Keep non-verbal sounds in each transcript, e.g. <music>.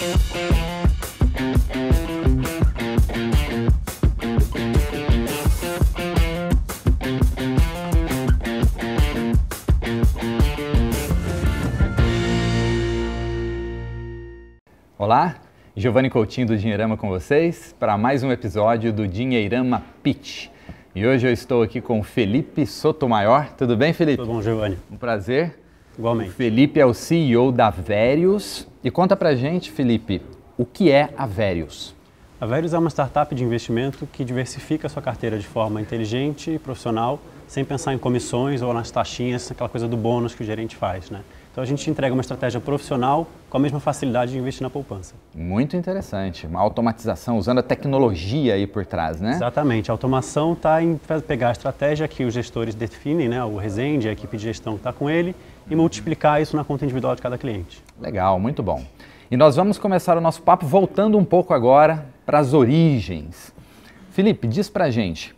Olá, Giovanni Coutinho do Dinheirama com vocês para mais um episódio do Dinheirama Pitch. E hoje eu estou aqui com Felipe Sotomayor. Tudo bem, Felipe? Tudo bom, Giovanni. Um prazer. Igualmente. O Felipe é o CEO da Verius. E conta pra gente, Felipe, o que é a Verius? A Verius é uma startup de investimento que diversifica a sua carteira de forma inteligente e profissional, sem pensar em comissões ou nas taxinhas, aquela coisa do bônus que o gerente faz, né? Então a gente entrega uma estratégia profissional com a mesma facilidade de investir na poupança. Muito interessante. Uma automatização usando a tecnologia aí por trás, né? Exatamente. A automação está em pegar a estratégia que os gestores definem, né? o Resende, a equipe de gestão que está com ele, e multiplicar isso na conta individual de cada cliente. Legal, muito bom. E nós vamos começar o nosso papo voltando um pouco agora para as origens. Felipe, diz pra gente,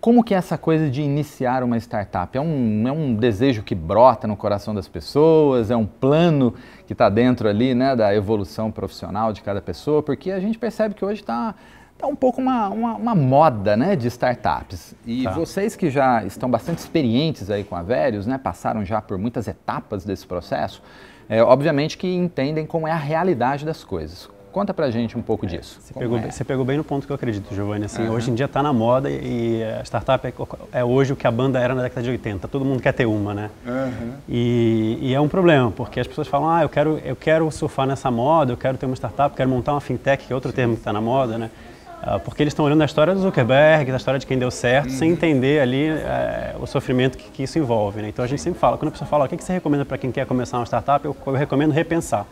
como que é essa coisa de iniciar uma startup? É um, é um desejo que brota no coração das pessoas? É um plano que está dentro ali né, da evolução profissional de cada pessoa? Porque a gente percebe que hoje está tá um pouco uma, uma, uma, moda né, de startups. E tá. vocês que já estão bastante experientes aí com a Verius, né, passaram já por muitas etapas desse processo, é, obviamente que entendem como é a realidade das coisas. Conta pra gente um pouco é, disso. Você pegou, é? você pegou, bem no ponto que eu acredito, Giovanni. Assim, uhum. Hoje em dia está na moda e a startup é, é, hoje o que a banda era na década de 80. Todo mundo quer ter uma, né? Uhum. E, e, é um problema, porque as pessoas falam, ah, eu quero, eu quero surfar nessa moda, eu quero ter uma startup, quero montar uma fintech, que é outro Sim. termo que está na moda, né? Uh, porque eles estão olhando a história do Zuckerberg, da história de quem deu certo, uhum. sem entender ali uh, o sofrimento que, que, isso envolve. Né? Então a gente sempre fala, quando a pessoa fala, o que, que você recomenda para quem quer começar uma startup, eu, eu recomendo repensar.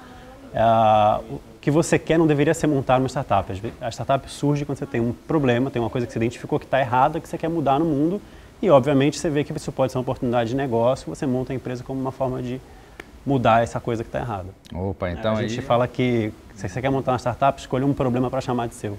Uh, que você quer não deveria ser montar uma startup. A startup surge quando você tem um problema, tem uma coisa que você identificou que está errada, que você quer mudar no mundo e, obviamente, você vê que isso pode ser uma oportunidade de negócio, você monta a empresa como uma forma de mudar essa coisa que está errada. Opa, então é, A gente fala que se você quer montar uma startup, escolha um problema para chamar de seu.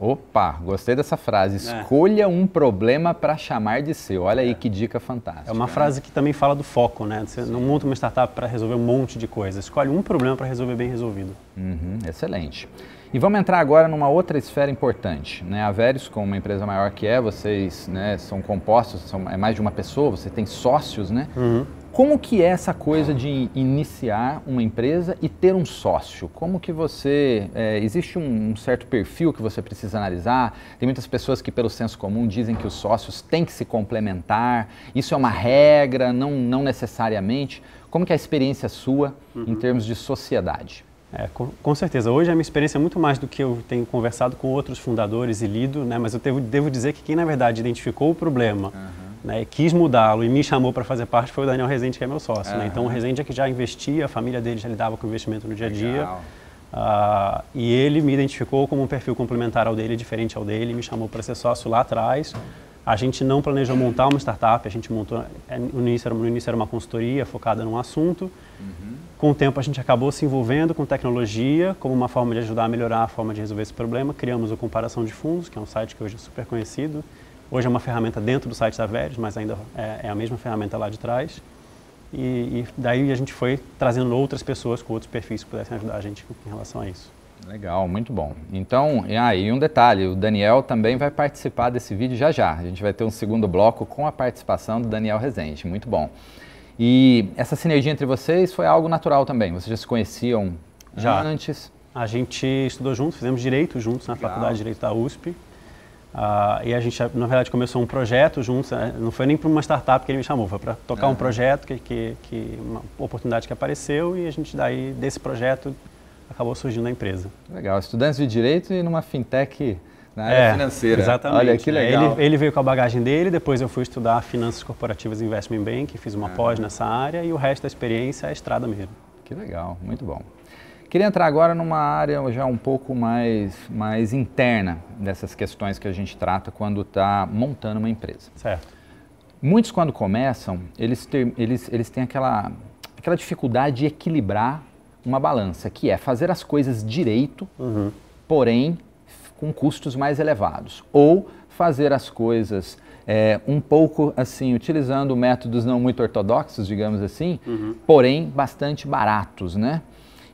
Opa, gostei dessa frase. É. Escolha é. um problema para chamar de seu. Olha aí que dica fantástica. É uma frase que também fala do foco, né? Você não monta uma startup para resolver um monte de coisas. Escolhe um problema para resolver bem resolvido. Uhum, excelente. E vamos entrar agora numa outra esfera importante. Né? A Veris, como uma empresa maior que é, vocês né, são compostos, são, é mais de uma pessoa, você tem sócios, né? Uhum. Como que é essa coisa de iniciar uma empresa e ter um sócio? Como que você... É, existe um, um, certo perfil que você precisa analisar? Tem muitas pessoas que, pelo senso comum, dizem que os sócios têm que se complementar. Isso é uma regra, não, não necessariamente. Como que é a experiência sua uhum. em termos de sociedade? É, com, com, certeza. Hoje a minha experiência é muito mais do que eu tenho conversado com outros fundadores e lido, né? mas eu devo, devo dizer que quem, na verdade, identificou o problema... Uhum né, quis mudá-lo e me chamou para fazer parte foi o Daniel Rezende, que é meu sócio. Uhum. Né? Então o Rezende é que já investia, a família dele já lidava com investimento no dia a dia. Uh, e ele me identificou como um perfil complementar ao dele, diferente ao dele, me chamou para ser sócio lá atrás. A gente não planejou montar uma startup, a gente montou, é, no início era, no início era uma consultoria focada num assunto. Uhum. Com o tempo a gente acabou se envolvendo com tecnologia como uma forma de ajudar a melhorar a forma de resolver esse problema. Criamos o Comparação de Fundos, que é um site que hoje é super conhecido. Hoje é uma ferramenta dentro do site da Veres, mas ainda é, é, a mesma ferramenta lá de trás. E, e, daí a gente foi trazendo outras pessoas com outros perfis que pudessem ajudar a gente em relação a isso. Legal, muito bom. Então, ah, e um detalhe, o Daniel também vai participar desse vídeo já já. A gente vai ter um segundo bloco com a participação do Daniel Rezende, muito bom. E essa sinergia entre vocês foi algo natural também? Vocês já se conheciam já antes? A gente estudou juntos, fizemos direito juntos na Legal. Faculdade de Direito da USP. Uh, e a gente, na verdade, começou um projeto juntos, né? não foi nem para uma startup que ele me chamou, foi para tocar uhum. um projeto, que, que, que, uma oportunidade que apareceu e a gente daí, desse projeto, acabou surgindo a empresa. Legal, estudantes de Direito e numa fintech na área é, financeira. Exatamente. Olha que legal. Ele, ele, veio com a bagagem dele, depois eu fui estudar Finanças Corporativas e Investment Bank, fiz uma uhum. pós nessa área e o resto da experiência é a estrada mesmo. Que legal, muito bom. Queria entrar agora numa área já um pouco mais, mais interna dessas questões que a gente trata quando está montando uma empresa. Certo. Muitos, quando começam, eles, ter, eles, eles têm aquela, aquela dificuldade de equilibrar uma balança, que é fazer as coisas direito, uhum. porém com custos mais elevados. Ou fazer as coisas é, um pouco assim, utilizando métodos não muito ortodoxos, digamos assim, uhum. porém bastante baratos, né?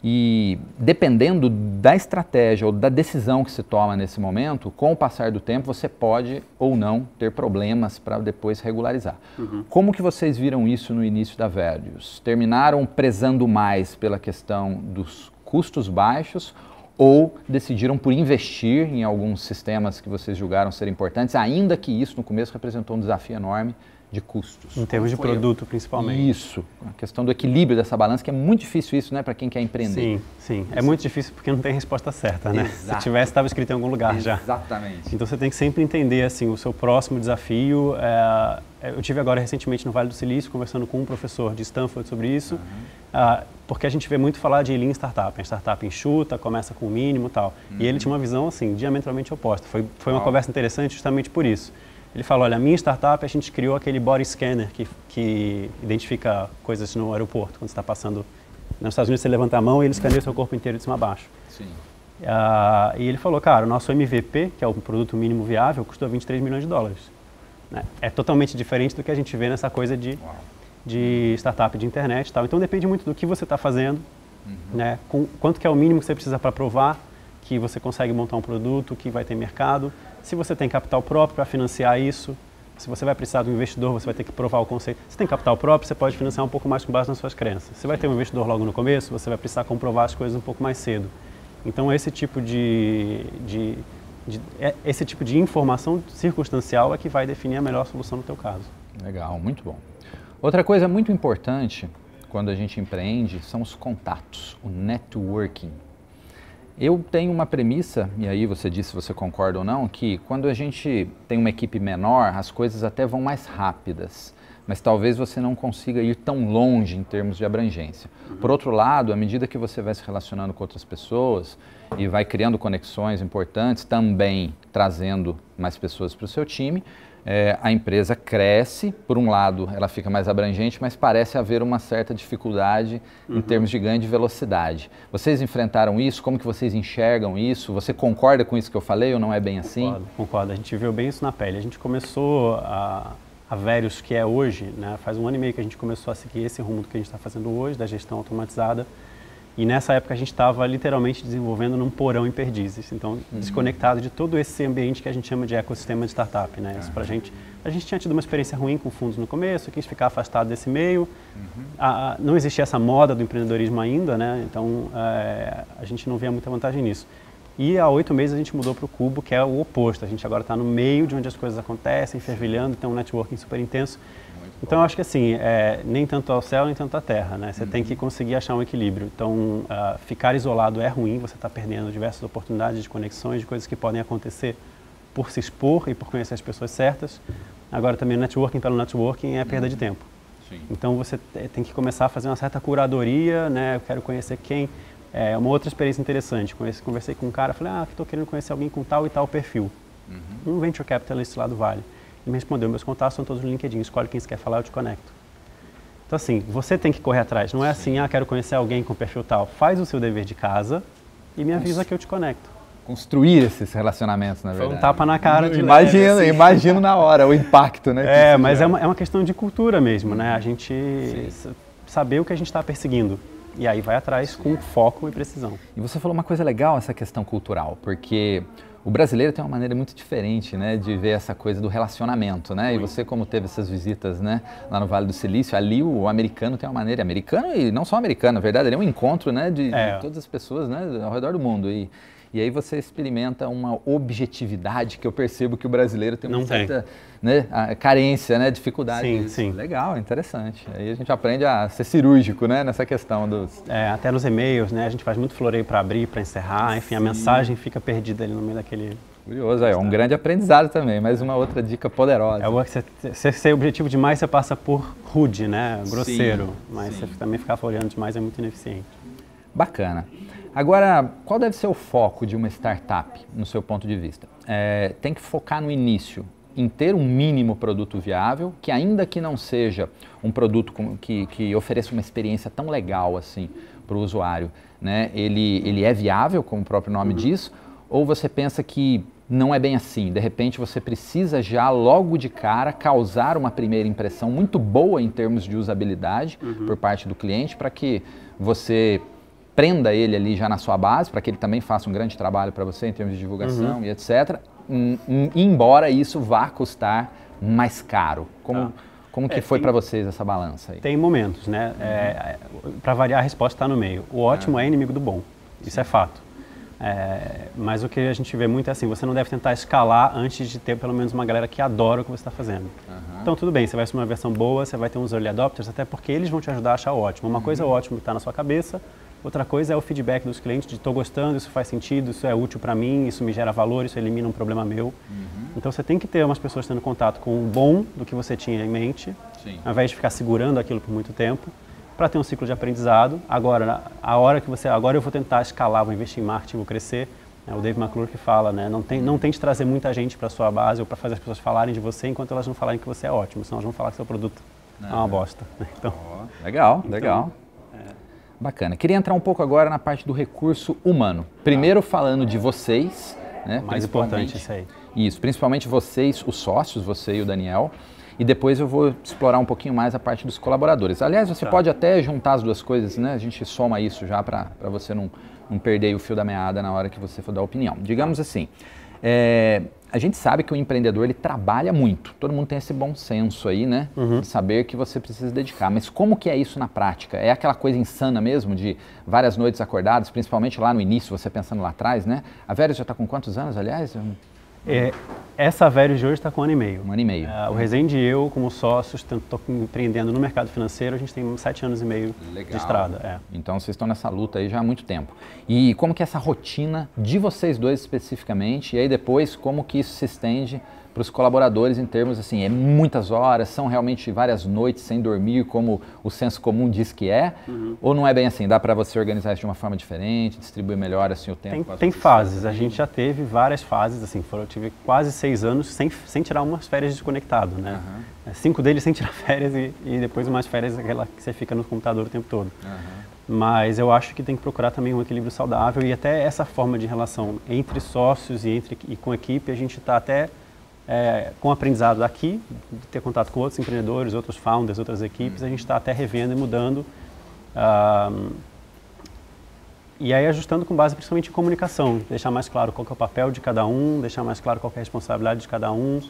E dependendo da estratégia ou da decisão que se toma nesse momento, com o passar do tempo você pode ou não ter problemas para depois regularizar. Uhum. Como que vocês viram isso no início da Velhos? Terminaram prezando mais pela questão dos custos baixos ou decidiram por investir em alguns sistemas que vocês julgaram ser importantes, ainda que isso no começo representou um desafio enorme de custos. Em termos de produto, eu? principalmente. Isso, a questão do equilíbrio dessa balança, que é muito difícil isso, né, para quem quer empreender. Sim, sim. É muito difícil porque não tem resposta certa, né? Exato. Se tivesse, estava escrito em algum lugar Exatamente. já. Exatamente. Então você tem que sempre entender, assim, o seu próximo desafio. É... Eu tive agora recentemente no Vale do Silício, conversando com um professor de Stanford sobre isso, uhum. uh, porque a gente vê muito falar de Lean Startup. A startup enxuta, começa com o mínimo e tal. Uhum. E ele tinha uma visão, assim, diametralmente oposta. Foi, foi uma conversa interessante justamente por isso. Ele falou, olha, a minha startup, a gente criou aquele body scanner que, que identifica coisas no aeroporto, quando você está passando nos Estados Unidos, você levanta a mão e ele escaneia o seu corpo inteiro de cima a baixo. Sim. Uh, e ele falou, cara, o nosso MVP, que é o produto mínimo viável, custou 23 milhões de dólares. Né? É totalmente diferente do que a gente vê nessa coisa de, de startup de internet e tal. Então depende muito do que você está fazendo, uhum. né? Com, quanto que é o mínimo que você precisa para provar que você consegue montar um produto que vai ter mercado se você tem capital próprio para financiar isso, se você vai precisar de um investidor, você vai ter que provar o conceito. Se tem capital próprio, você pode financiar um pouco mais com base nas suas crenças. Se vai ter um investidor logo no começo, você vai precisar comprovar as coisas um pouco mais cedo. Então, esse tipo de, de, de é, esse tipo de informação circunstancial é que vai definir a melhor solução no teu caso. Legal, muito bom. Outra coisa muito importante quando a gente empreende são os contatos, o networking. Eu tenho uma premissa, e aí você diz se você concorda ou não, que quando a gente tem uma equipe menor, as coisas até vão mais rápidas, mas talvez você não consiga ir tão longe em termos de abrangência. Por outro lado, à medida que você vai se relacionando com outras pessoas e vai criando conexões importantes, também trazendo mais pessoas para o seu time, é, a empresa cresce, por um lado ela fica mais abrangente, mas parece haver uma certa dificuldade uhum. em termos de ganho de velocidade. Vocês enfrentaram isso? Como que vocês enxergam isso? Você concorda com isso que eu falei ou não é bem assim? Concordo, concordo. A gente viu bem isso na pele. A gente começou a, a Verius, que é hoje, né, faz um ano e meio que a gente começou a seguir esse rumo que a gente está fazendo hoje, da gestão automatizada. E nessa época a gente estava literalmente desenvolvendo num porão em perdizes, então uhum. desconectado de todo esse ambiente que a gente chama de ecossistema de startup, né? Isso pra gente, a gente tinha tido uma experiência ruim com fundos no começo, quis ficar afastado desse meio. Uhum. A, não existia essa moda do empreendedorismo ainda, né? Então é, a gente não via muita vantagem nisso. E há oito meses a gente mudou para o Cubo, que é o oposto. A gente agora está no meio de onde as coisas acontecem, fervilhando, tem um networking super intenso. Então, eu acho que assim, é, nem tanto ao céu, nem tanto à terra, né? Você uhum. tem que conseguir achar um equilíbrio. Então, uh, ficar isolado é ruim, você está perdendo diversas oportunidades de conexões, de coisas que podem acontecer por se expor e por conhecer as pessoas certas. Agora, também, networking pelo networking é perda uhum. de tempo. Sim. Então, você tem que começar a fazer uma certa curadoria, né? Eu quero conhecer quem. É uma outra experiência interessante. Conversei com um cara, falei, ah, estou querendo conhecer alguém com tal e tal perfil. Uhum. Um venture capitalist lá do Vale me respondeu, meus contatos são todos no LinkedIn, escolhe quem você quer falar, eu te conecto. Então assim, você tem que correr atrás, não é assim, ah, quero conhecer alguém com perfil tal. Faz o seu dever de casa e me avisa que eu te conecto. Construir esses relacionamentos, na verdade. Foi um tapa na cara de Imagino, leve, assim. imagino na hora o impacto, né? <laughs> É, mas é uma, é uma questão de cultura mesmo, né? A gente Sim. saber o que a gente está perseguindo. E aí vai atrás com foco e precisão. E você falou uma coisa legal, essa questão cultural, porque o brasileiro tem uma maneira muito diferente, né, de ver essa coisa do relacionamento, né? E você como teve essas visitas, né, lá no Vale do Silício, ali o americano tem uma maneira americano e não só americano, na verdade, ele é um encontro, né, de, é. de todas as pessoas, né, ao redor do mundo e e aí você experimenta uma objetividade que eu percebo que o brasileiro tem uma Não certa Né, carência, né, dificuldade. Sim, sim. Legal, interessante. Aí a gente aprende a ser cirúrgico, né, nessa questão dos... É, até nos e-mails, né, a gente faz muito floreio para abrir, para encerrar, enfim, sim. a mensagem fica perdida ali no meio daquele... Curioso, é um grande aprendizado também, mais uma outra dica poderosa. É, você, você ser objetivo demais, você passa por rude, né, grosseiro, sim, mas sim. você também ficar floreando demais é muito ineficiente. Bacana. Agora, qual deve ser o foco de uma startup, no seu ponto de vista? É, tem que focar no início, em ter um mínimo produto viável, que ainda que não seja um produto que, que ofereça uma experiência tão legal assim para o usuário, né? ele, ele é viável, como o próprio nome uhum. diz, ou você pensa que não é bem assim, de repente você precisa já logo de cara causar uma primeira impressão muito boa em termos de usabilidade uhum. por parte do cliente para que você prenda ele ali já na sua base, para que ele também faça um grande trabalho para você em termos de divulgação uhum. e etc. Um, um, embora isso vá custar mais caro. Como, tá. como que é, foi para vocês essa balança aí? Tem momentos, né? Uhum. É, para variar, a resposta está no meio. O ótimo é. é inimigo do bom. Isso é fato. É, mas o que a gente vê muito é assim, você não deve tentar escalar antes de ter pelo menos uma galera que adora o que você está fazendo. Uhum. Então tudo bem, você vai assumir uma versão boa, você vai ter uns early adopters, até porque eles vão te ajudar a achar ótimo. Uma uhum. coisa é ótimo que está na sua cabeça, outra coisa é o feedback dos clientes de estou gostando, isso faz sentido, isso é útil para mim, isso me gera valor, isso elimina um problema meu. Uhum. Então você tem que ter umas pessoas tendo contato com o bom do que você tinha em mente, Sim. ao invés de ficar segurando aquilo por muito tempo para ter um ciclo de aprendizado. Agora, a hora que você, agora eu vou tentar escalar, vou investir em marketing, vou crescer. É o Dave McClure que fala, né? Não, tem, não tente trazer muita gente para sua base ou para fazer as pessoas falarem de você enquanto elas não falarem que você é ótimo, senão elas vão falar que seu produto é, é uma bosta. <laughs> Então, oh, legal, então, legal. Bacana. Queria entrar um pouco agora na parte do recurso humano. Primeiro falando de vocês, né? Mais importante isso aí. Isso, principalmente vocês, os sócios, você e o Daniel e depois eu vou explorar um pouquinho mais a parte dos colaboradores. Aliás, você tá. pode até juntar as duas coisas, né? A gente soma isso já para você não, não perder o fio da meada na hora que você for dar opinião. Digamos assim, é, a gente sabe que o empreendedor ele trabalha muito. Todo mundo tem esse bom senso aí, né? Uhum. De saber que você precisa dedicar. Mas como que é isso na prática? É aquela coisa insana mesmo de várias noites acordadas, principalmente lá no início, você pensando lá atrás, né? A Vera já está com quantos anos, aliás? É, essa Velhos de hoje está com um ano e meio. Um ano e meio. É, o Rezende e eu, como sócios, estou empreendendo no mercado financeiro, a gente tem sete anos e meio Legal. de estrada. É. Então vocês estão nessa luta aí já há muito tempo. E como que é essa rotina de vocês dois especificamente, e aí depois como que isso se estende para os colaboradores em termos assim, é muitas horas, são realmente várias noites sem dormir, como o senso comum diz que é, uhum. ou não é bem assim? Dá para você organizar isso de uma forma diferente, distribuir melhor assim o tempo? Tem, tem fases, a gente já teve várias fases, assim, foram, eu tive quase seis anos sem, sem tirar umas férias desconectado, né? Uhum. Cinco deles sem tirar <laughs> férias e, e, depois umas férias aquela que você fica no computador o tempo todo. Uhum. Mas eu acho que tem que procurar também um equilíbrio saudável e até essa forma de relação entre sócios e, entre, e com equipe, a gente está até é, com o aprendizado daqui, de ter contato com outros empreendedores, outros founders, outras equipes, a gente está até revendo e mudando. Uh, e aí ajustando com base principalmente em comunicação, deixar mais claro qual é o papel de cada um, deixar mais claro qual é a responsabilidade de cada um.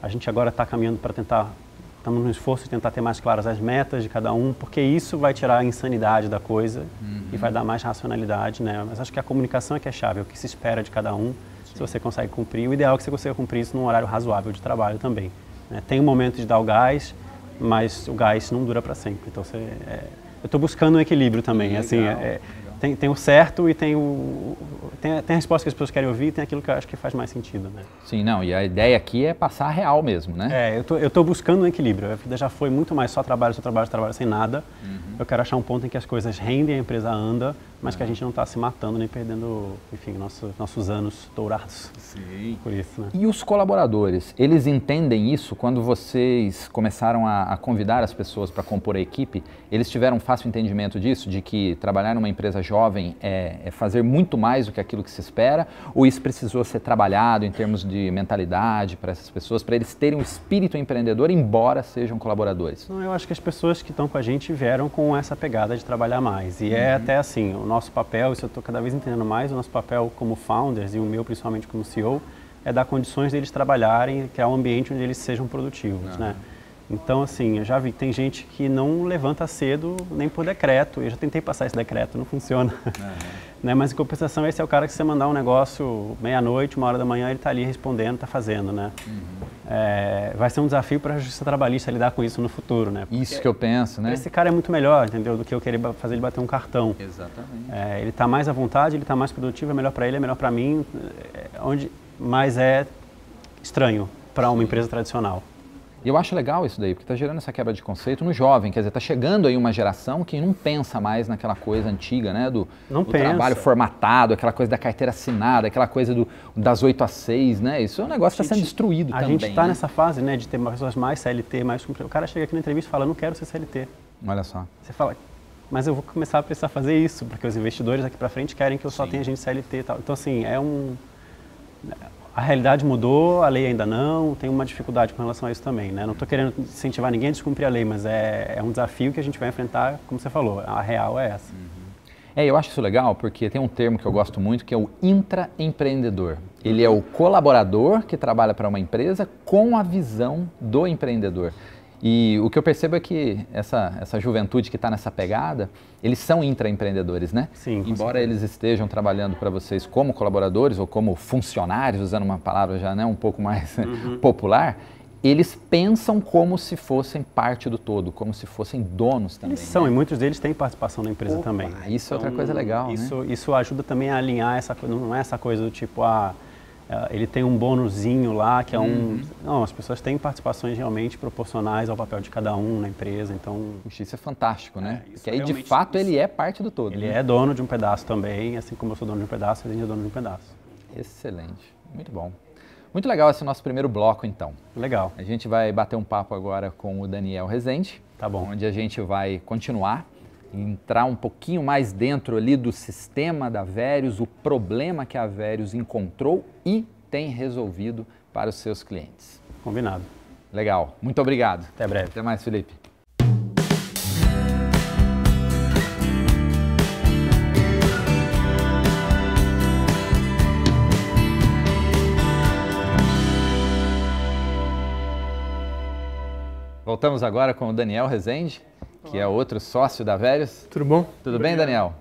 A gente agora está caminhando para tentar, estamos no esforço de tentar ter mais claras as metas de cada um, porque isso vai tirar a insanidade da coisa uhum. e vai dar mais racionalidade, né? Mas acho que a comunicação é que é chave, é o que se espera de cada um se você consegue cumprir. O ideal é que você consiga cumprir isso num horário razoável de trabalho também. Né? Tem um momento de dar o gás, mas o gás não dura para sempre. Então, você, é, eu estou buscando um equilíbrio também. Legal, assim, é, tem, tem o certo e tem o. Tem, tem a resposta que as pessoas querem ouvir e tem aquilo que eu acho que faz mais sentido. Né? Sim, não, e a ideia aqui é passar real mesmo, né? É, eu tô, estou buscando um equilíbrio. A vida já foi muito mais só trabalho, só trabalho, só trabalho, sem nada. Uhum. Eu quero achar um ponto em que as coisas rendem, a empresa anda, mas que a gente não está se matando nem perdendo, enfim, nosso, nossos anos dourados. Sim. Por isso, né? E os colaboradores, eles entendem isso quando vocês começaram a, a convidar as pessoas para compor a equipe? Eles tiveram um fácil entendimento disso, de que trabalhar numa empresa jovem é, é fazer muito mais do que aquilo que se espera? Ou isso precisou ser trabalhado em termos de mentalidade para essas pessoas, para eles terem um espírito empreendedor, embora sejam colaboradores? Não, eu acho que as pessoas que estão com a gente vieram com essa pegada de trabalhar mais. E é uhum. é até assim, o nosso papel, isso eu estou cada vez entendendo mais, o nosso papel como founders e o meu principalmente como CEO, é dar condições deles trabalharem, criar um ambiente onde eles sejam produtivos, né? Então, assim, eu já vi, tem gente que não levanta cedo nem por decreto. Eu já tentei passar esse decreto, não funciona. Uhum. <laughs> né? Mas, em compensação, esse é o cara que você mandar um negócio meia-noite, uma hora da manhã, ele está ali respondendo, está fazendo, né? Uhum. É, vai ser um desafio para a justiça trabalhista lidar com isso no futuro, né? Porque isso que eu penso, né? Esse cara é muito melhor, entendeu? Do que eu querer fazer ele bater um cartão. Exatamente. É, ele está mais à vontade, ele está mais produtivo, é melhor para ele, é melhor para mim, é, onde, mas é estranho para uma empresa tradicional. E eu acho legal isso daí, porque está gerando essa quebra de conceito no jovem. Quer dizer, está chegando aí uma geração que não pensa mais naquela coisa antiga, né? Do, do trabalho formatado, aquela coisa da carteira assinada, aquela coisa do, das 8 às 6, né? Isso é um negócio que está sendo destruído a também. A gente está né? nessa fase, né, de ter pessoas mais CLT, mais... O cara chega aqui na entrevista e fala, não quero ser CLT. Olha só. Você fala, mas eu vou começar a precisar fazer isso, porque os investidores aqui para frente querem que eu só Sim. tenha gente CLT e tal. Então, assim, é um a realidade mudou, a lei ainda não, tem uma dificuldade com relação a isso também. Né? Não estou querendo incentivar ninguém a descumprir a lei, mas é, é, um desafio que a gente vai enfrentar, como você falou, a real é essa. Uhum. É, eu acho isso legal porque tem um termo que eu gosto muito que é o intraempreendedor. Ele é o colaborador que trabalha para uma empresa com a visão do empreendedor. E o que eu percebo é que essa, essa juventude que está nessa pegada, eles são intraempreendedores, né? Sim. Embora eles estejam trabalhando para vocês como colaboradores ou como funcionários, usando uma palavra já né, um pouco mais <laughs> uhum. popular, eles pensam como se fossem parte do todo, como se fossem donos também. Eles são, né? e muitos deles têm participação na empresa Opa, também. Isso então, é outra coisa legal, isso, né? Isso ajuda também a alinhar essa coisa, não é essa coisa do tipo, ah, ele tem um bônusinho lá, que é um... Uhum. Não, as pessoas têm participações realmente proporcionais ao papel de cada um na empresa, então... Isso é fantástico, né? É, Porque aí, de fato, ele é parte do todo. Ele né? é dono de um pedaço também, assim como eu sou dono de um pedaço, ele é dono de um pedaço. Excelente, muito bom. Muito legal esse nosso primeiro bloco, então. Legal. A gente vai bater um papo agora com o Daniel Rezende. Tá bom. Onde a gente vai continuar, entrar um pouquinho mais dentro ali do sistema da Verius, o problema que a Verius encontrou e tem resolvido para os seus clientes. Combinado. Legal. Muito obrigado. Até breve. Até mais, Felipe. Voltamos agora com o Daniel Rezende, que é outro sócio da Velhos. Tudo bom? Tudo bem, Daniel?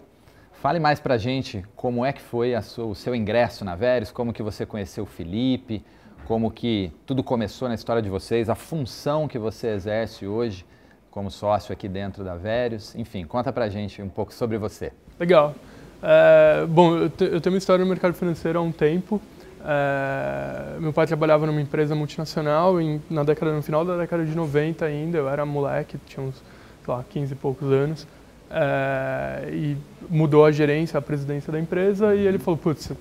Fale mais pra gente como é que foi sua, o seu ingresso na Velhos, como que você conheceu o Felipe, como que tudo começou na história de vocês, a função que você exerce hoje como sócio aqui dentro da Velhos. Enfim, conta pra gente um pouco sobre você. Legal. É, bom, eu, te, eu tenho uma história no mercado financeiro há um tempo. É, meu pai trabalhava numa empresa multinacional em, na década, no final da década de 90 ainda, eu era moleque, tinha uns lá, 15 e poucos anos, é, e mudou a gerência, a presidência da empresa, e ele falou, putz,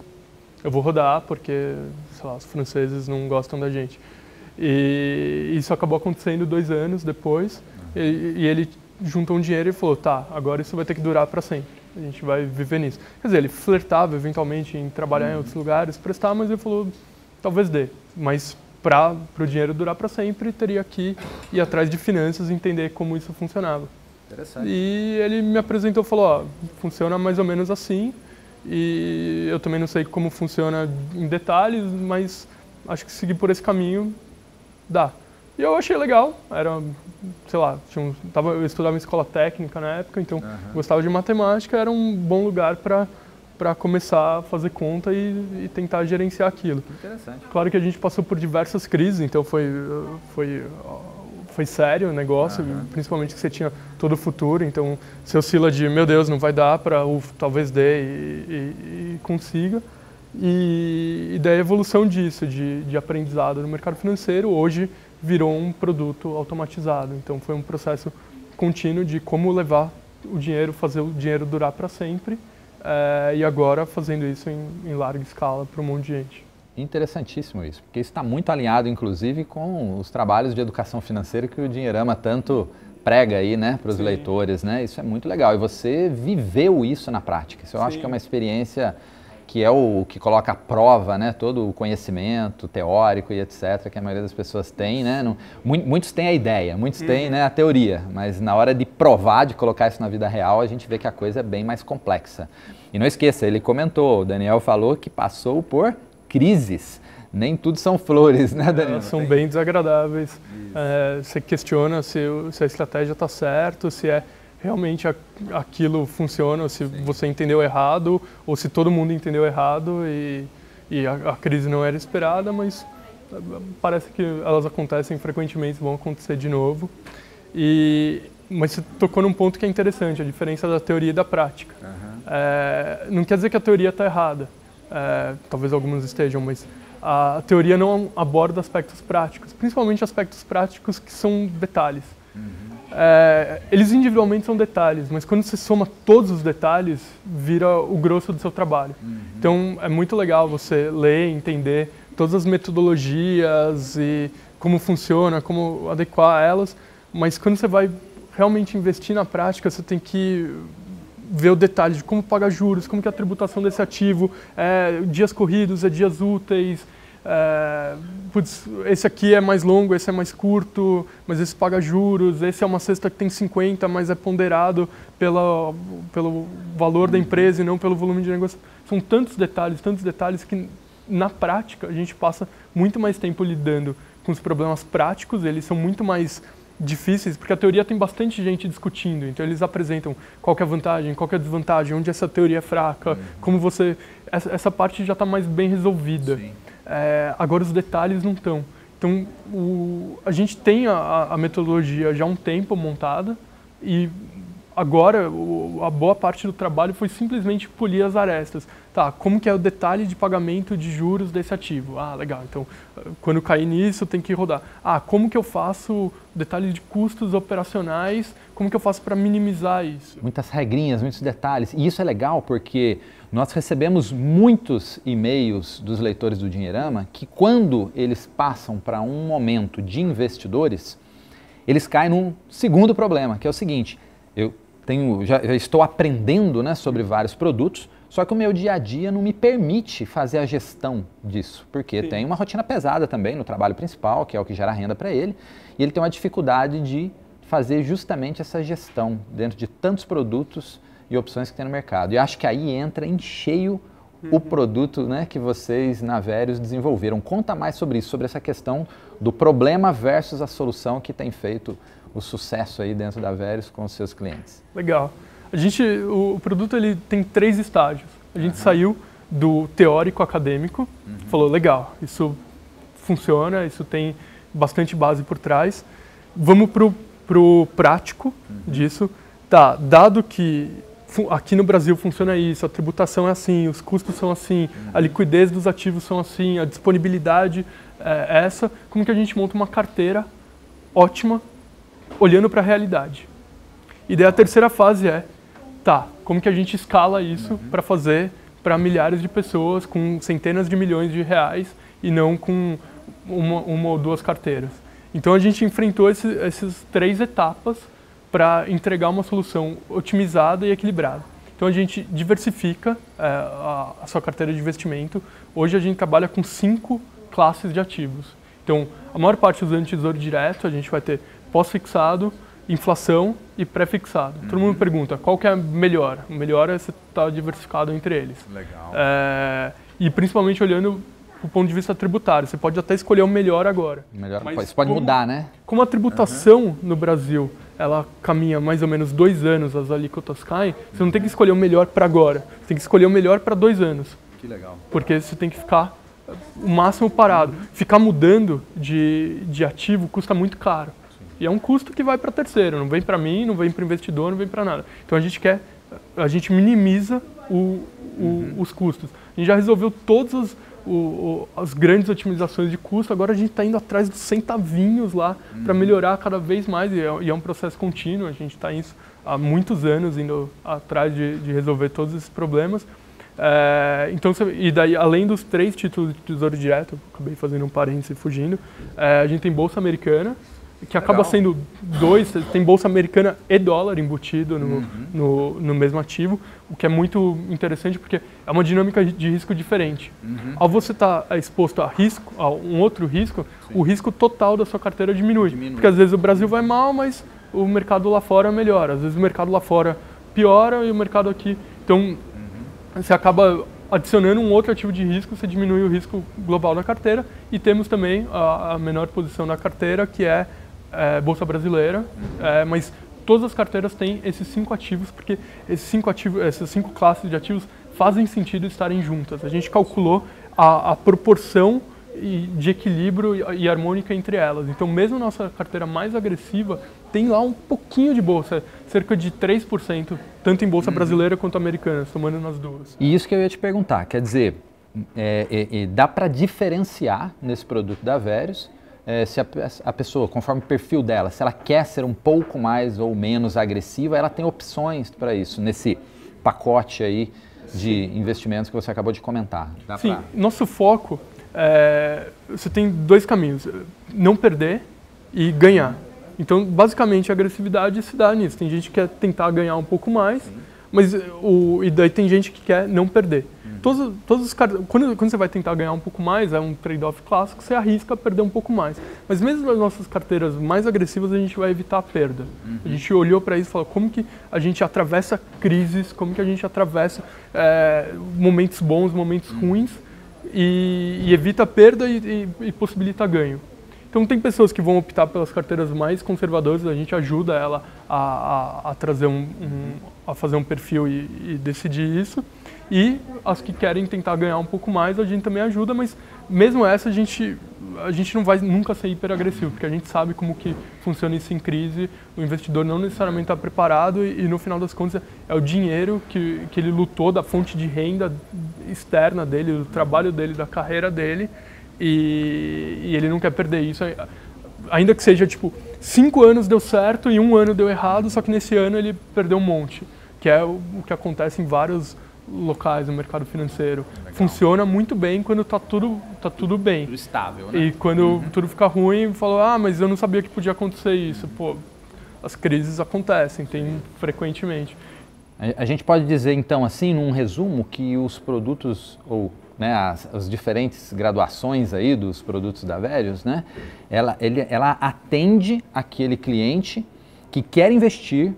eu vou rodar porque lá, os franceses não gostam da gente. E isso acabou acontecendo dois anos depois, e, e ele juntou um dinheiro e falou, tá, agora isso vai ter que durar para sempre a gente vai viver nisso. Quer dizer, ele flertava eventualmente em trabalhar uhum. em outros lugares, prestar, mas ele falou, talvez dê. Mas para o dinheiro durar para sempre, teria que ir atrás de finanças e entender como isso funcionava. Interessante. E ele me apresentou e falou, ó, funciona mais ou menos assim, e eu também não sei como funciona em detalhes, mas acho que seguir por esse caminho dá. E eu achei legal, era, sei lá, um, tava, eu estudava em escola técnica na época, então uhum. gostava de matemática, era um bom lugar para para começar a fazer conta e, e, tentar gerenciar aquilo. Interessante. Claro que a gente passou por diversas crises, então foi foi foi sério o negócio, uhum. principalmente que você tinha todo o futuro, então você oscila de meu Deus, não vai dar para talvez dê e, e, e consiga. E, e daí a evolução disso, de, de aprendizado no mercado financeiro, hoje virou um produto automatizado. Então foi um processo contínuo de como levar o dinheiro, fazer o dinheiro durar para sempre é, e agora fazendo isso em, em larga escala para um monte de gente. Interessantíssimo isso, porque isso está muito alinhado, inclusive, com os trabalhos de educação financeira que o Dinheirama tanto prega aí, né, para os leitores, né? Isso é muito legal. E você viveu isso na prática. Isso eu Sim. acho que é uma experiência que é o que coloca à prova né, todo o conhecimento teórico e etc., que a maioria das pessoas tem. Né? Não, muitos têm a ideia, muitos têm uhum. né, a teoria, mas na hora de provar, de colocar isso na vida real, a gente vê que a coisa é bem mais complexa. E não esqueça, ele comentou, o Daniel falou que passou por crises. Nem tudo são flores, né, Daniel? Elas são bem desagradáveis. É, você questiona se, se a estratégia está certa, se é realmente aquilo funciona, se Sim. você entendeu errado ou se todo mundo entendeu errado e, e a, a, crise não era esperada, mas eh, parece que elas acontecem frequentemente, vão acontecer de novo. E, mas você tocou num ponto que é interessante, a diferença da teoria e da prática. Uhum. É, não quer dizer que a teoria está errada, é, talvez algumas estejam, mas a teoria não aborda aspectos práticos, principalmente aspectos práticos que são detalhes. Uhum é, eles individualmente são detalhes, mas quando você soma todos os detalhes, vira o grosso do seu trabalho. Uhum. Então é muito legal você ler, entender todas as metodologias e como funciona, como adequar elas, mas quando você vai realmente investir na prática, você tem que ver o detalhe de como pagar juros, como que é a tributação desse ativo, é, dias corridos, é dias úteis, é, putz, esse aqui é mais longo, esse é mais curto, mas esse paga juros, esse é uma cesta que tem 50, mas é ponderado pela, pelo valor da empresa e não pelo volume de negócio. São tantos detalhes, tantos detalhes que na prática a gente passa muito mais tempo lidando com os problemas práticos, eles são muito mais difíceis, porque a teoria tem bastante gente discutindo, então eles apresentam qual é a vantagem, qual é a desvantagem, onde essa teoria é fraca, uhum. como você... Essa, essa parte já está mais bem resolvida. É, agora os detalhes não estão. Então, o, a gente tem a, a, metodologia já há um tempo montada e agora a boa parte do trabalho foi simplesmente polir as arestas. Tá, como que é o detalhe de pagamento de juros desse ativo? Ah, legal, então quando cair nisso tem que rodar. Ah, como que eu faço detalhe de custos operacionais, como que eu faço para minimizar isso? Muitas regrinhas, muitos detalhes. E isso é legal porque nós recebemos muitos e-mails dos leitores do Dinheirama que quando eles passam para um momento de investidores, eles caem num segundo problema, que é o seguinte, tenho, já, já estou aprendendo né, sobre vários produtos, só que o meu dia a dia não me permite fazer a gestão disso, porque Sim. tem uma rotina pesada também no trabalho principal, que é o que gera renda para ele, e ele tem uma dificuldade de fazer justamente essa gestão dentro de tantos produtos e opções que tem no mercado. E acho que aí entra em cheio uhum. o produto né, que vocês na Verius desenvolveram. Conta mais sobre isso, sobre essa questão do problema versus a solução que tem feito o sucesso aí dentro da Verius com os seus clientes. Legal. A gente, o, o produto ele tem três estágios. A gente uhum. saiu do teórico acadêmico, uhum. falou legal, isso funciona, isso tem bastante base por trás. Vamos para o prático uhum. disso. Tá, dado que aqui no Brasil funciona isso, a tributação é assim, os custos são assim, a uhum. liquidez dos ativos são assim, a disponibilidade é essa, como que a gente monta uma carteira ótima olhando para a realidade. E daí a terceira fase é tá, como que a gente escala isso uhum. para fazer para milhares de pessoas com centenas de milhões de reais e não com uma, uma ou duas carteiras. Então a gente enfrentou esse, essas três etapas para entregar uma solução otimizada e equilibrada. Então a gente diversifica é, a, a sua carteira de investimento. Hoje a gente trabalha com cinco classes de ativos. Então a maior parte usando tesouro direto, a gente vai ter pós-fixado, inflação e pré-fixado. Uhum. Todo mundo pergunta qual que é melhor. O melhor é você estar tá diversificado entre eles. Legal. É, e principalmente olhando do ponto de vista tributário. Você pode até escolher o melhor agora. Melhor, Mas isso pode como, mudar, né? Como a tributação uhum. no Brasil ela caminha mais ou menos dois anos, as alíquotas caem, você não tem que escolher o melhor para agora. Você tem que escolher o melhor para dois anos. Que legal. Porque você tem que ficar o máximo parado. Uhum. Ficar mudando de, de ativo custa muito caro. E é um custo que vai para terceiro, não vem para mim, não vem para o investidor, não vem para nada. Então a gente quer, a gente minimiza o, o, uhum. os custos. A gente já resolveu todas as, o, as grandes otimizações de custo, agora a gente está indo atrás dos centavinhos lá uhum. para melhorar cada vez mais, e é, e é, um processo contínuo, a gente está isso há muitos anos indo atrás de, de resolver todos esses problemas. É, então, e daí, além dos três títulos de tesouro direto, acabei fazendo um parênteses fugindo, é, a gente tem Bolsa Americana, que acaba Legal. sendo dois, tem bolsa americana e dólar embutido no, uhum. no, no, mesmo ativo, o que é muito interessante porque é uma dinâmica de risco diferente. Uhum. Ao você estar tá exposto a risco, a um outro risco, Sim. o risco total da sua carteira diminui. diminui. Porque às vezes o Brasil vai mal, mas o mercado lá fora melhora. Às vezes o mercado lá fora piora e o mercado aqui. Então uhum. você acaba adicionando um outro ativo de risco, você diminui o risco global da carteira e temos também a, a menor posição da carteira, que é é, Bolsa Brasileira, é, mas todas as carteiras têm esses cinco ativos, porque esses cinco ativos, essas cinco classes de ativos fazem sentido estarem juntas. A gente calculou a, a proporção de equilíbrio e harmônica entre elas. Então, mesmo a nossa carteira mais agressiva tem lá um pouquinho de bolsa, cerca de 3%, tanto em bolsa uhum. brasileira quanto americana, somando nas duas. E isso que eu ia te perguntar, quer dizer, é, é, é, dá para diferenciar nesse produto da Verius é, se a, a, pessoa, conforme o perfil dela, se ela quer ser um pouco mais ou menos agressiva, ela tem opções para isso, nesse pacote aí de Sim. investimentos que você acabou de comentar. Dá Sim, pra... nosso foco, é, você tem dois caminhos, não perder e ganhar. Então, basicamente, a agressividade se dá nisso. Tem gente que quer tentar ganhar um pouco mais, mas o, e daí tem gente que quer não perder. Todos, todos os quando, quando você vai tentar ganhar um pouco mais, é um trade-off clássico, você arrisca perder um pouco mais. Mas mesmo nas nossas carteiras mais agressivas, a gente vai evitar a perda. Uhum. A gente olhou para isso e falou como que a gente atravessa crises, como que a gente atravessa é, momentos bons, momentos uhum. ruins, e, e, evita a perda e, e, e possibilita ganho. Então tem pessoas que vão optar pelas carteiras mais conservadoras, a gente ajuda ela a, a, a trazer um, um, a fazer um perfil e, e, decidir isso. E as que querem tentar ganhar um pouco mais, a gente também ajuda, mas mesmo essa a gente, a gente não vai nunca ser hiper agressivo, porque a gente sabe como que funciona isso em crise, o investidor não necessariamente está preparado e, e, no final das contas é o dinheiro que, que ele lutou da fonte de renda externa dele, do trabalho dele, da carreira dele, e, e ele não quer perder isso, ainda que seja tipo cinco anos deu certo e um ano deu errado, só que nesse ano ele perdeu um monte, que é o, o que acontece em vários locais no mercado financeiro. Legal. Funciona muito bem quando está tudo, tá tudo bem. Tudo estável, né? E quando uhum. tudo fica ruim, falou, ah, mas eu não sabia que podia acontecer isso. Pô, as crises acontecem, tem frequentemente. A gente pode dizer, então, assim, num resumo, que os produtos, ou né, as, as, diferentes graduações aí dos produtos da Verius, né, ela, ele, ela atende aquele cliente que quer investir,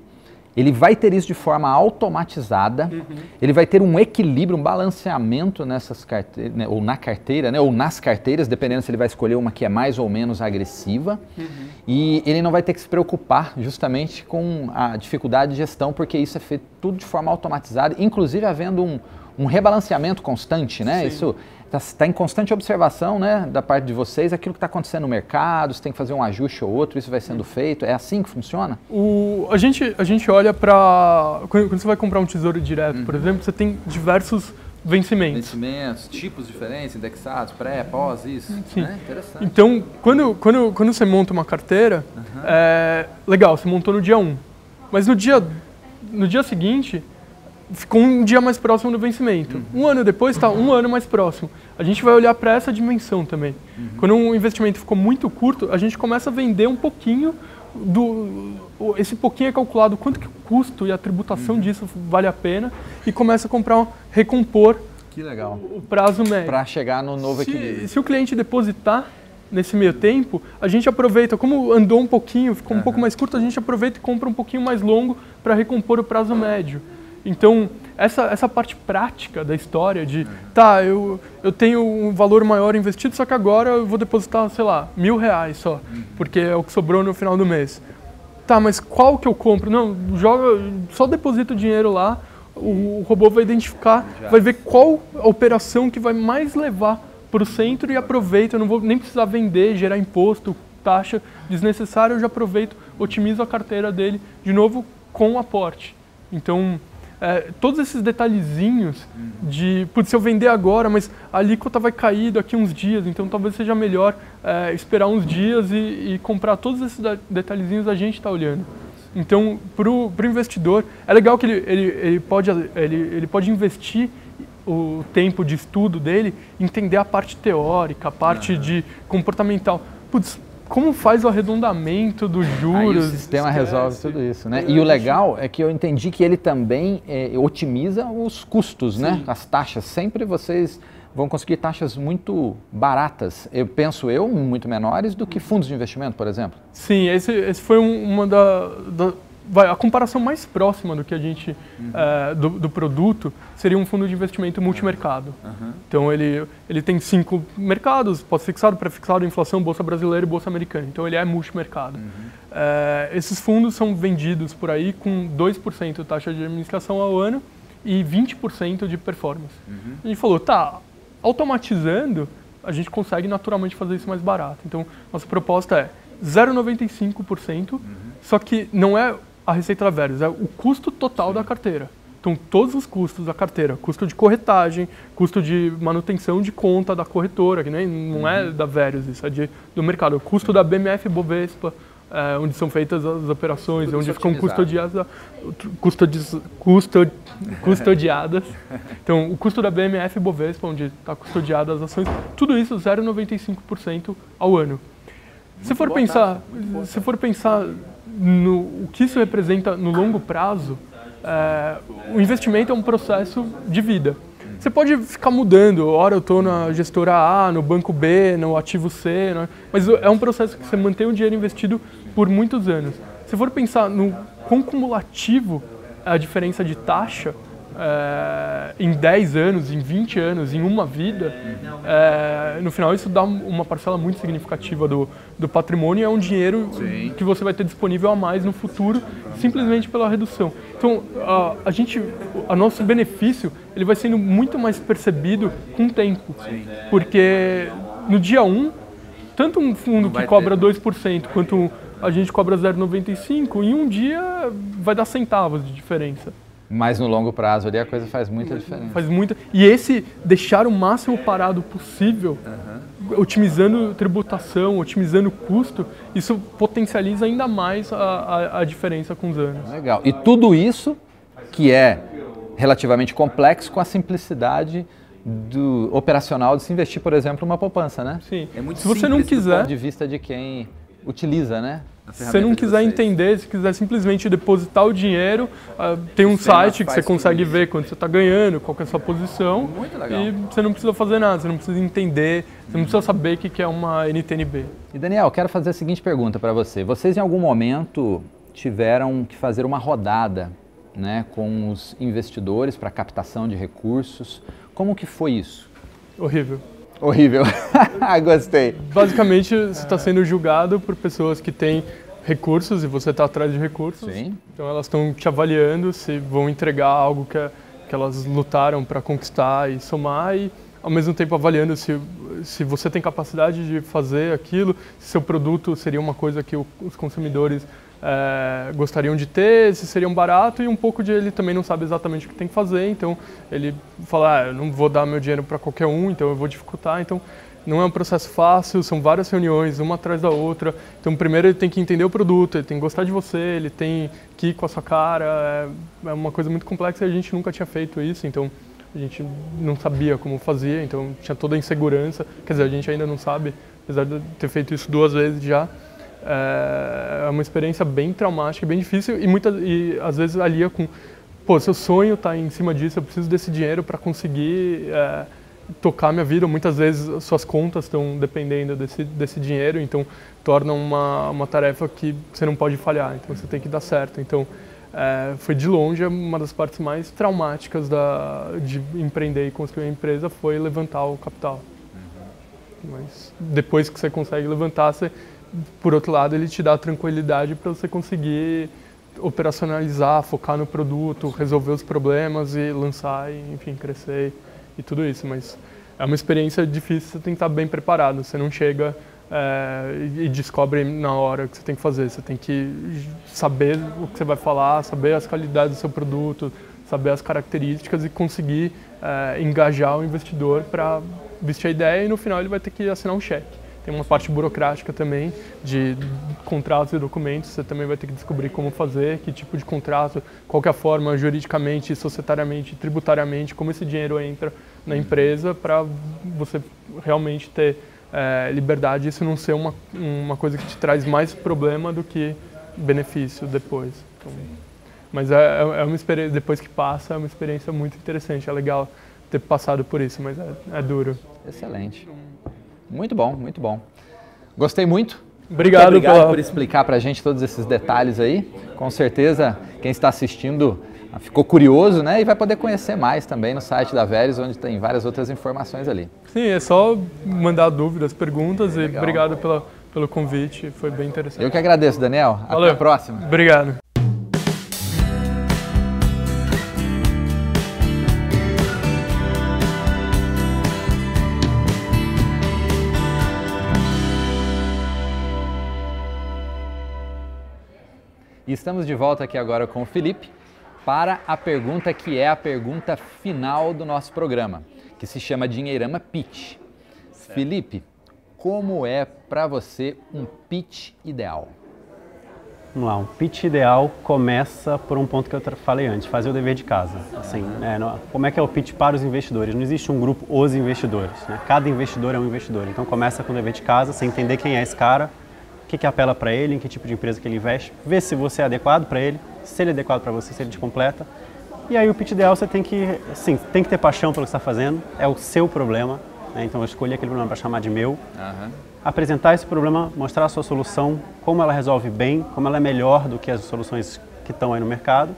ele vai ter isso de forma automatizada, uhum. ele vai ter um equilíbrio, um balanceamento nessas carteiras, né, ou na carteira, né, ou nas carteiras, dependendo se ele vai escolher uma que é mais ou menos agressiva, uhum. e ele não vai ter que se preocupar justamente com a dificuldade de gestão, porque isso é feito tudo de forma automatizada, inclusive havendo um, um rebalanceamento constante, né? Sim. Isso está tá em constante observação, né, da parte de vocês, aquilo que está acontecendo no mercado, se tem que fazer um ajuste ou outro, isso vai sendo feito. É assim que funciona? O, a, gente, a gente olha para. Quando, quando, você vai comprar um tesouro direto, uhum. por exemplo, você tem diversos vencimentos. Vencimentos, tipos diferentes, indexados, pré, pós, isso. Sim. É interessante. Então, quando, quando, quando você monta uma carteira, uhum. é legal, você montou no dia 1. Mas no dia, no dia seguinte, ficou um dia mais próximo do vencimento. Uhum. Um ano depois está um ano mais próximo. A gente vai olhar para essa dimensão também. Uhum. Quando um investimento ficou muito curto, a gente começa a vender um pouquinho do esse pouquinho é calculado quanto que o custo e a tributação uhum. disso vale a pena e começa a comprar recompor que legal. o prazo médio para chegar no novo se, equilíbrio. Se o cliente depositar nesse meio tempo, a gente aproveita, como andou um pouquinho, ficou um pouco mais curto, a gente aproveita e compra um pouquinho mais longo para recompor o prazo médio. Então, essa, essa parte prática da história de, tá, eu, eu tenho um valor maior investido, só que agora eu vou depositar, sei lá, mil reais só, porque é o que sobrou no final do mês. Tá, mas qual que eu compro? Não, joga, só deposita o dinheiro lá, o, robô vai identificar, vai ver qual a operação que vai mais levar para o centro e aproveita, eu não vou nem precisar vender, gerar imposto, taxa desnecessária, eu já aproveito, otimizo a carteira dele de novo com o aporte. Então, é, todos esses detalhezinhos de, putz, se eu vender agora, mas a alíquota vai cair daqui uns dias, então talvez seja melhor é, esperar uns dias e, e, comprar todos esses detalhezinhos a gente está olhando. Então, para o investidor, é legal que ele, ele, ele, pode, ele, ele pode investir o tempo de estudo dele, entender a parte teórica, a parte uhum. de comportamental. Putz, como faz o arredondamento dos juros. Aí o sistema esquece. resolve tudo isso, né? E o legal é que eu entendi que ele também é, otimiza os custos, né? Sim. né? As taxas. Sempre vocês vão conseguir taxas muito baratas, eu penso eu, muito menores do que fundos de investimento, por exemplo. Sim, esse, esse foi um, uma da, da vai, a comparação mais próxima do que a gente uhum. é, do, do, produto seria um fundo de investimento multimercado. Uhum. Então ele ele tem cinco mercados: pós-fixado, pré-fixado, inflação, bolsa brasileira e bolsa americana. Então ele é multimercado. Uhum. É, esses fundos são vendidos por aí com 2% de taxa de administração ao ano e 20% de performance. Uhum. A gente falou, tá, automatizando a gente consegue naturalmente fazer isso mais barato. Então nossa proposta é 0,95%, uhum. só que não é a receita da Verus, é o custo total Sim. da carteira. Então, todos os custos da carteira, custo de corretagem, custo de manutenção de conta da corretora, que nem, não é uhum. é da Verius, isso é de, do mercado. O custo da BMF Bovespa, é, onde são feitas as operações, Tudo onde ficam custodiadas, custodi, custo, custodiadas. <laughs> Então, o custo da BMF Bovespa, onde está custodiadas as ações, tudo isso 0,95% ao ano. Se for, pensar, se for pensar no o que isso representa no longo prazo, é, o investimento é um processo de vida. Você pode ficar mudando, hora eu estou na gestora A, no banco B, no ativo C, né? mas é um processo que você mantém o dinheiro investido por muitos anos. Se for pensar no quão cumulativo é a diferença de taxa, é, em 10 anos, em 20 anos, em uma vida, é, no final isso dá uma parcela muito significativa do, do patrimônio e é um dinheiro Sim. que você vai ter disponível a mais no futuro, simplesmente pela redução. Então, a, a gente, a nosso benefício, ele vai sendo muito mais percebido com o tempo, Sim. porque no dia 1, um, tanto um fundo que cobra ter. 2% quanto a gente cobra 0,95, em um dia vai dar centavos de diferença. Mas no longo prazo ali a coisa faz muita diferença. Faz muita. E esse deixar o máximo parado possível, uhum. otimizando tributação, otimizando custo, isso potencializa ainda mais a, a, a, diferença com os anos. Legal. E tudo isso que é relativamente complexo com a simplicidade do operacional de se investir, por exemplo, uma poupança, né? Sim. É muito se você não quiser, do ponto de vista de quem utiliza, né? Se você não quiser entender, se quiser simplesmente depositar o dinheiro, uh, tem um site que você consegue ver quando você está ganhando, qual é a sua posição. Muito legal. E você não precisa fazer nada, você não precisa entender, você não precisa saber o que é uma NTNB. E Daniel, quero fazer a seguinte pergunta para você. Vocês em algum momento tiveram que fazer uma rodada né, com os investidores para captação de recursos. Como que foi isso? Horrível. Horrível. <laughs> Gostei. Basicamente, você está sendo julgado por pessoas que têm recursos e você está atrás de recursos. Sim. Então elas estão te avaliando se vão entregar algo que, que elas lutaram para conquistar e somar e ao mesmo tempo avaliando se, se você tem capacidade de fazer aquilo, se seu produto seria uma coisa que o, os consumidores é, gostariam de ter, se seria um barato e um pouco de ele também não sabe exatamente o que tem que fazer, então ele fala, ah, eu não vou dar meu dinheiro para qualquer um, então eu vou dificultar, então não é um processo fácil, são várias reuniões, uma atrás da outra. Então, primeiro ele tem que entender o produto, ele tem que gostar de você, ele tem que ir com a sua cara. É, é uma coisa muito complexa e a gente nunca tinha feito isso, então a gente não sabia como fazia, então tinha toda a insegurança. Quer dizer, a gente ainda não sabe, apesar de ter feito isso duas vezes já. É, é uma experiência bem traumática, bem difícil e, muitas, e às vezes alia com, pô, seu sonho está em cima disso, eu preciso desse dinheiro para conseguir é, tocar minha vida. Muitas vezes suas contas estão dependendo desse, desse dinheiro, então torna uma, uma tarefa que você não pode falhar, então você tem que dar certo. Então é, foi de longe uma das partes mais traumáticas da, de empreender e construir uma empresa foi levantar o capital. Mas depois que você consegue levantar, você por outro lado, ele te dá tranquilidade para você conseguir operacionalizar, focar no produto, resolver os problemas e lançar, e, enfim, crescer e tudo isso. Mas é uma experiência difícil, você tem que estar bem preparado. Você não chega é, e descobre na hora o que você tem que fazer. Você tem que saber o que você vai falar, saber as qualidades do seu produto, saber as características e conseguir é, engajar o investidor para vestir a ideia e no final ele vai ter que assinar um cheque. Tem uma parte burocrática também de contratos e documentos. Você também vai ter que descobrir como fazer, que tipo de contrato, qual é a forma juridicamente, societariamente, tributariamente, como esse dinheiro entra na empresa para você realmente ter é, liberdade e isso não ser uma, uma coisa que te traz mais problema do que benefício depois. Então, mas é, é, é uma experiência, depois que passa, é uma experiência muito interessante. É legal ter passado por isso, mas é, é duro. Excelente. Muito bom, muito bom. Gostei muito. Obrigado, muito obrigado pela... por explicar para a gente todos esses detalhes aí. Com certeza, quem está assistindo ficou curioso, né? E vai poder conhecer mais também no site da Veres, onde tem várias outras informações ali. Sim, é só mandar dúvidas, perguntas Legal. e obrigado pela, pelo convite, foi bem interessante. Eu que agradeço, Daniel. Valeu. Até a próxima. Obrigado. E estamos de volta aqui agora com o Felipe para a pergunta que é a pergunta final do nosso programa, que se chama Dinheirama Pitch. Certo. Felipe, como é para você um pitch ideal? Vamos lá, um pitch ideal começa por um ponto que eu falei antes, fazer o dever de casa. Assim, é, como é que é o pitch para os investidores? Não existe um grupo os investidores, né? cada investidor é um investidor. Então começa com o dever de casa, você entender quem é esse cara, que, que apela para ele, em que tipo de empresa que ele investe, ver se você é adequado para ele, se ele é adequado para você, se ele te completa E aí o pitch ideal você tem que, sim, tem que ter paixão pelo que está fazendo, é o seu problema, né? então eu escolhi aquele problema para chamar de meu. Uhum. Apresentar esse problema, mostrar a sua solução, como ela resolve bem, como ela é melhor do que as soluções que estão aí no mercado.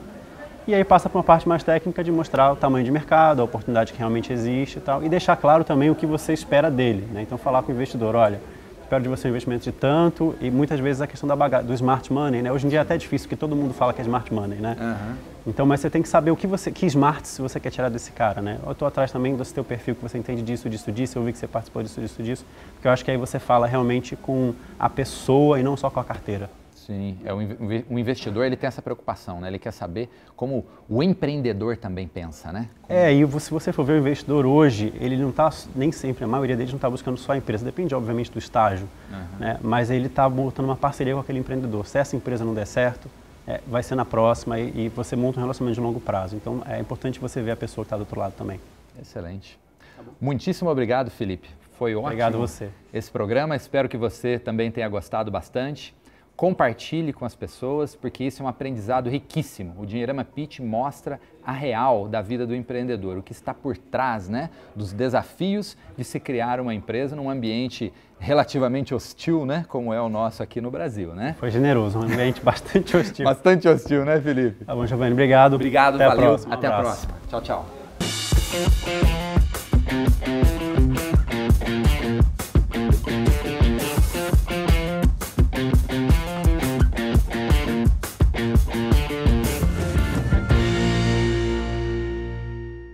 E aí passa para uma parte mais técnica de mostrar o tamanho de mercado, a oportunidade que realmente existe e tal, e deixar claro também o que você espera dele. Né? Então falar com o investidor, olha, espero de você um investimento de tanto e muitas vezes a questão da bagagem, do smart money, né? Hoje em dia é até difícil porque todo mundo fala que é smart money, né? Uhum. Então, mas você tem que saber o que você, que smarts você quer tirar desse cara, né? Eu estou atrás também do seu perfil que você entende disso, disso, disso. Eu vi que você participou disso, disso, disso. Porque eu acho que aí você fala realmente com a pessoa e não só com a carteira. Sim, é um investidor ele tem essa preocupação, né? Ele quer saber como o empreendedor também pensa, né? Como... É, e se você for ver o investidor hoje, ele não está nem sempre, a maioria deles não está buscando só a empresa. Depende, obviamente, do estágio, uhum. né? Mas ele está montando uma parceria com aquele empreendedor. Se essa empresa não der certo, é, vai ser na próxima e, e, você monta um relacionamento de longo prazo. Então é importante você ver a pessoa que está do outro lado também. Excelente. Tá Muitíssimo obrigado, Felipe. Foi ótimo. Obrigado você. Esse programa. Espero que você também tenha gostado bastante compartilhe com as pessoas, porque isso é um aprendizado riquíssimo. O Dinheirama Pitch mostra a real da vida do empreendedor, o que está por trás né, dos desafios de se criar uma empresa num ambiente relativamente hostil, né, como é o nosso aqui no Brasil. Né? Foi generoso, um ambiente <laughs> bastante hostil. bastante hostil, né, Felipe? Tá bom, Giovanni, obrigado. Obrigado, Até valeu. A Até um a próxima. Tchau, tchau.